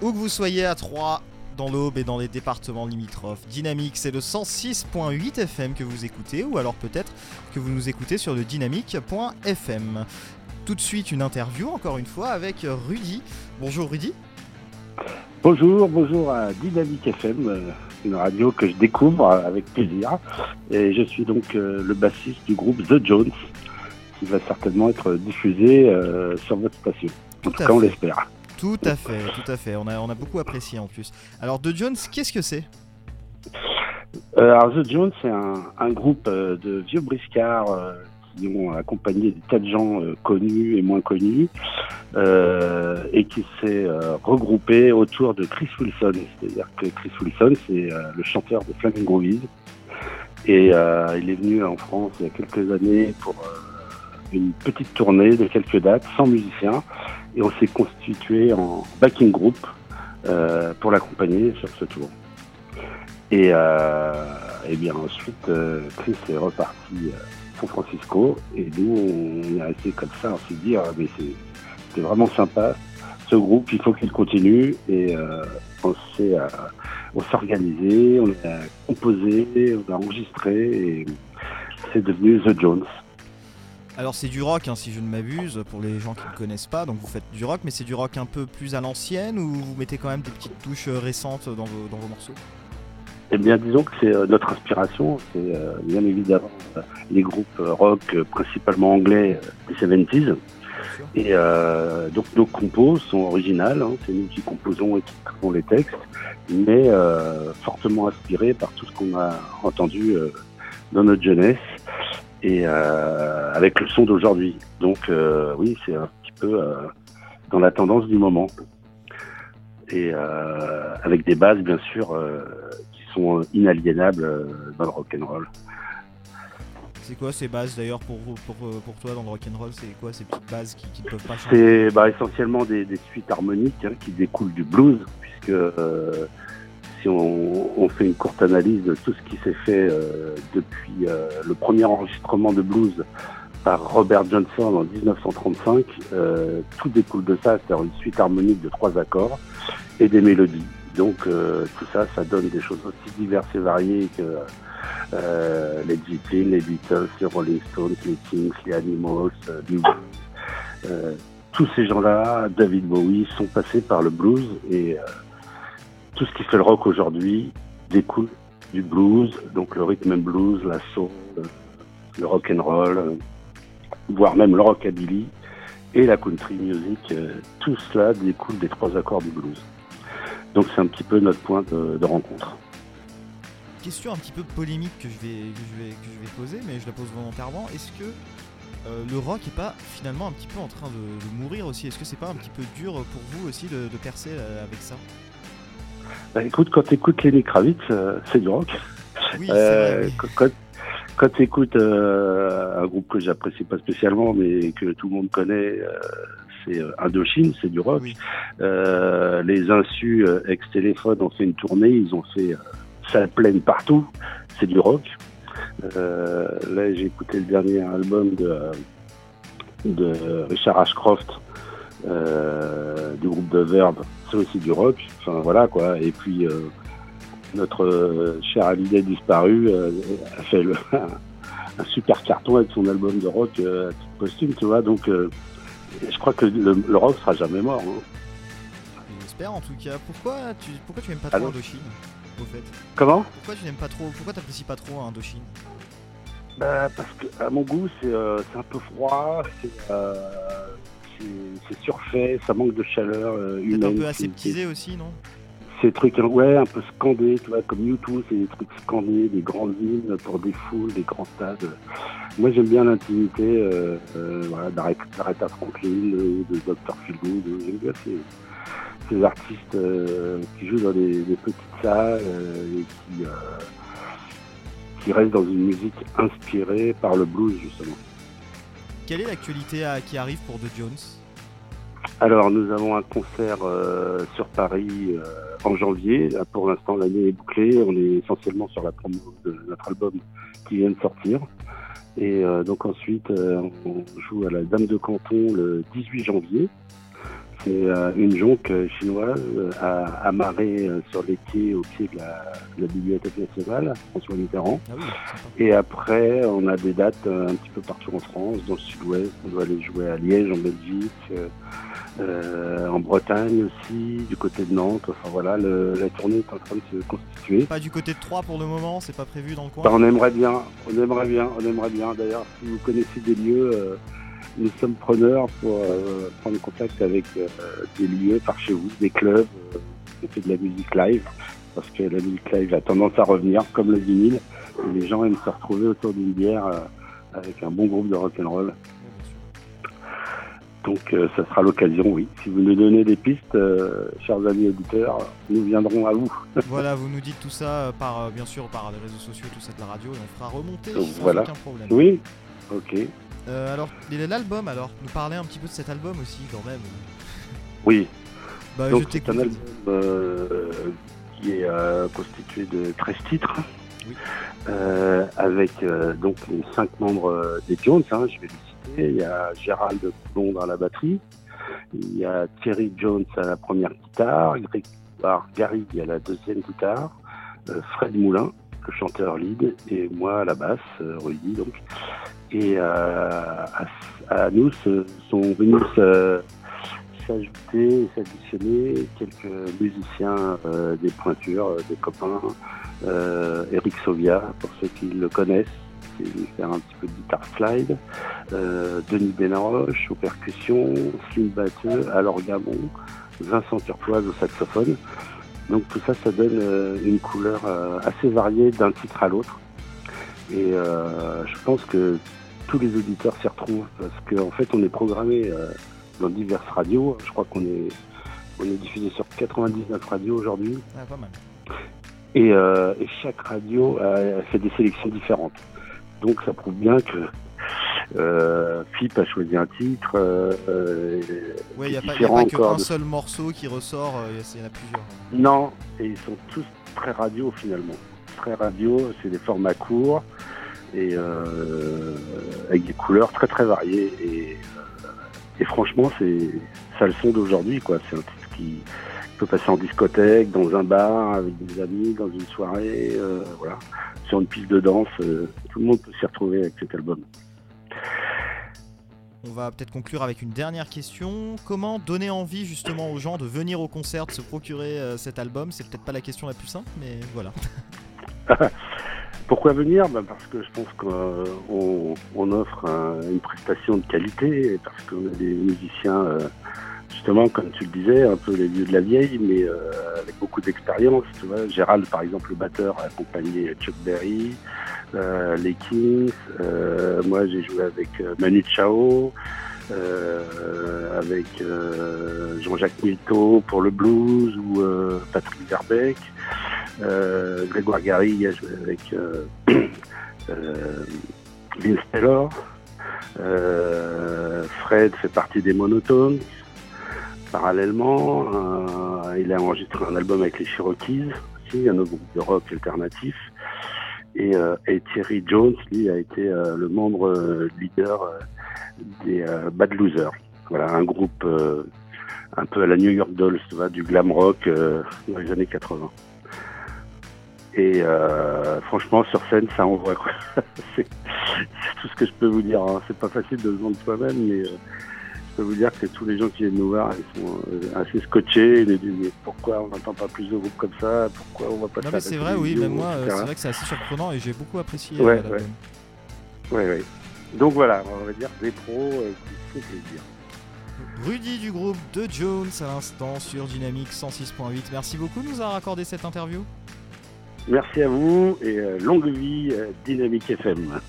Où que vous soyez à Troyes, dans l'Aube et dans les départements limitrophes. Dynamique, c'est le 106.8 FM que vous écoutez, ou alors peut-être que vous nous écoutez sur le dynamique.fm. Tout de suite, une interview, encore une fois, avec Rudy. Bonjour Rudy. Bonjour, bonjour à Dynamique FM, euh, une radio que je découvre avec plaisir. Et je suis donc euh, le bassiste du groupe The Jones, qui va certainement être diffusé euh, sur votre station. En tout, cas, on l'espère. Tout à fait, tout à fait. On a, on a beaucoup apprécié en plus. Alors, The Jones, qu'est-ce que c'est? Alors, The Jones, c'est un, groupe de vieux briscards qui ont accompagné des tas de gens connus et moins connus euh, et qui s'est euh, regroupé autour de Chris Wilson. C'est-à-dire que Chris Wilson, c'est euh, le chanteur de Flaming Groovies. Et il est venu en France il y a quelques années pour une petite tournée de quelques dates sans musiciens. Et on s'est constitué en backing group pour l'accompagner sur ce tour. Et, et bien ensuite, Chris est reparti à San Francisco. Et nous, on est resté comme ça, on s'est dit, ah, mais c'est vraiment sympa. Ce groupe, il faut qu'il continue et euh, on s'est euh, organisé, on a composé, on a enregistré et c'est devenu The Jones. Alors c'est du rock, hein, si je ne m'abuse, pour les gens qui ne connaissent pas. Donc vous faites du rock, mais c'est du rock un peu plus à l'ancienne ou vous mettez quand même des petites touches euh, récentes dans vos, dans vos morceaux? Eh bien, disons que c'est notre inspiration, c'est bien évidemment les groupes rock principalement anglais des 70s, et euh, donc nos compos sont originales, hein. c'est nous qui composons et qui créons les textes, mais euh, fortement inspirés par tout ce qu'on a entendu euh, dans notre jeunesse et avec le son d'aujourd'hui. Donc oui, c'est un petit peu dans la tendance du moment. Et avec des bases bien sûr qui sont inaliénables dans le rock and roll. C'est quoi ces bases d'ailleurs pour, pour, pour, toi dans le rock'n'roll C'est quoi ces petites bases qui ne peuvent pas changer? C'est bah, essentiellement des, suites harmoniques hein, qui découlent du blues, puisque euh, on, fait une courte analyse de tout ce qui s'est fait euh, depuis euh, le premier enregistrement de blues par Robert Johnson en 1935, tout découle de ça, c'est-à-dire une suite harmonique de trois accords et des mélodies. Donc tout ça, ça donne des choses aussi diverses et variées que euh, les Zeppelin, les Beatles, les Rolling Stones, les Kings, les Animals, euh, euh, tous ces gens-là, David Bowie, sont passés par le blues et tout ce qui fait le rock aujourd'hui découle du blues, donc le rhythm and blues, la soul, le rock and roll, voire même le rockabilly et la country music. tout cela découle des trois accords du blues. Donc c'est un petit peu notre point de rencontre question un petit peu polémique que je vais, poser, mais je la pose volontairement. Est-ce que euh, le rock est pas finalement un petit peu en train de, mourir aussi? Est-ce que c'est pas un petit peu dur pour vous aussi de, percer euh, avec ça? Bah, écoute, quand tu écoutes Lenny Kravitz, euh, c'est du rock. Oui, Quand, quand tu écoutes un groupe que j'apprécie pas spécialement, mais que tout le monde connaît, c'est Indochine, c'est du rock. les Insus ex-téléphone ont fait une tournée, ils ont fait ça pleine partout, c'est du rock. Euh, là, j'ai écouté le dernier album de, de Richard Ashcroft euh, du groupe de Verve, c'est aussi du rock. Enfin voilà quoi. Et puis euh, notre cher Hallyday disparu a fait le, un super carton avec son album de rock à posthume, tu vois. Donc je crois que le, rock sera jamais mort. Hein. J'espère en tout cas. Pourquoi tu pourquoi tu aimes pas trop Indochine Comment? Pourquoi tu n'aimes pas trop Pourquoi t'apprécies pas trop Indochine? Bah, parce que à mon goût c'est euh, un peu froid, euh, c'est surfait, ça manque de chaleur euh, humaine. un peu aseptisé aussi, non? Ces trucs, ouais, un peu scandés, tu vois, comme YouTube, c'est des trucs scandés, des grandes villes pour des foules, des grands stades. Moi j'aime bien l'intimité, voilà, d'Aretha Franklin, de Dr. Philgood, j'aime bien ces ces artistes euh, qui jouent dans des, petites salles euh, et qui, euh, qui restent dans une musique inspirée par le blues justement. Quelle est l'actualité qui arrive pour The Jones? Alors, nous avons un concert sur Paris en janvier. Pour l'instant, l'année est bouclée. On est essentiellement sur la promo de notre album qui vient de sortir. Et donc ensuite, on joue à la Dame de Canton le 18 janvier. C'est euh, une jonque chinoise euh, amarrée sur les quais au pied de la, Bibliothèque nationale, François Mitterrand. Ah et après, on a des dates un petit peu partout en France, dans le sud-ouest. On doit aller jouer à Liège, en Belgique, en Bretagne aussi, du côté de Nantes. Enfin voilà, la tournée est en train de se constituer. Pas du côté de Troyes pour le moment, c'est pas prévu dans le coin bah, On aimerait bien, on aimerait bien, on aimerait bien. D'ailleurs, si vous connaissez des lieux nous sommes preneurs pour euh, prendre contact avec euh, des lieux par chez vous, des clubs, euh, de la musique live, parce que la musique live a tendance à revenir, comme le vinyle. Et les gens aiment se retrouver autour d'une bière avec un bon groupe de rock'n'roll. Donc ça sera l'occasion, oui. Si vous nous donnez des pistes, chers amis auditeurs, nous viendrons à vous. voilà, vous nous dites tout ça par bien sûr par les réseaux sociaux, tout ça de la radio, et on fera remonter sans voilà. aucun problème. Oui, ok. Euh, alors, l'album, alors, nous parler un petit peu de cet album aussi, quand même. Oui. Bah, Donc, c'est un album euh, qui est euh, constitué de 13 titres. Oui. avec donc les 5 membres des Jones, hein, je vais les citer. Il y a Gérald Coulon à la batterie, il y a Thierry Jones à la première guitare, Gary à la deuxième guitare, Fred Moulin, le chanteur lead, et moi à la basse, Rudy donc. Et euh, à, nous sont venus s'ajouter et s'additionner quelques musiciens euh, des pointures, euh, des copains. Eric Sovia, pour ceux qui le connaissent, faire un petit peu de guitare slide. Denis Benaroche aux percussions, Slim Batteux à l'orgamon, Vincent Turpoise au saxophone. Donc tout ça, ça donne une couleur assez variée d'un titre à l'autre. Et je pense que tous les auditeurs s'y retrouvent parce qu'en fait on est programmé euh, dans diverses radios. Je crois qu'on est, on est diffusé sur 99 radios aujourd'hui. Ah, pas mal. Et, euh, chaque radio a, fait des sélections différentes. Donc ça prouve bien que euh, FIP a choisi un titre. Euh, oui, il n'y a, pas, qu'un seul morceau qui ressort, il y, en a plusieurs. Non, et ils sont tous très radio finalement. Très radio, c'est des formats courts et euh, avec des couleurs très très variées. Et, euh, et franchement, c'est ça le son d'aujourd'hui, quoi. C'est un titre qui peut passer en discothèque, dans un bar, avec des amis, dans une soirée, euh, voilà, sur une piste de danse. tout le monde peut s'y retrouver avec cet album. On va peut-être conclure avec une dernière question. Comment donner envie justement aux gens de venir au concert, de se procurer cet album? C'est peut-être pas la question la plus simple, mais voilà. Pourquoi venir ben Parce que je pense qu'on on offre une prestation de qualité, parce qu'on a des musiciens, euh, justement, comme tu le disais, un peu les vieux de la vieille, mais euh, avec beaucoup d'expérience. Tu vois, Gérald, par exemple, le batteur, a accompagné Chuck Berry, euh, les Kings. moi, j'ai joué avec Manu Chao. avec Jean-Jacques Milteau pour le blues ou Patrick Verbeck. Euh, Grégoire Gary a joué avec euh, euh, Vince Taylor. Fred fait partie des Monotones. Parallèlement, il a enregistré un album avec les Cherokees, aussi, un autre groupe de rock alternatif. Et, Thierry Jones, lui, a été le membre leader des Bad Losers. Voilà, un groupe un peu à la New York Dolls, du glam rock dans les années 80. Et euh, franchement, sur scène, ça envoie. c'est tout ce que je peux vous dire. Hein. C'est pas facile de se vendre soi-même, mais euh, je peux vous dire que tous les gens qui viennent nous voir, ils sont euh, assez scotchés. Ils disent mais pourquoi on n'entend pas plus de groupes comme ça? Pourquoi on voit pas non, mais C'est vrai, oui, même moi, c'est vrai que c'est assez surprenant et j'ai beaucoup apprécié. Ouais, ouais. ouais, ouais. Donc voilà, on va dire des pros qui font plaisir. Rudy du groupe de Jones à l'instant sur Dynamique 106.8. Merci beaucoup de nous avoir accordé cette interview. Merci à vous et euh, longue vie euh, Dynamique FM.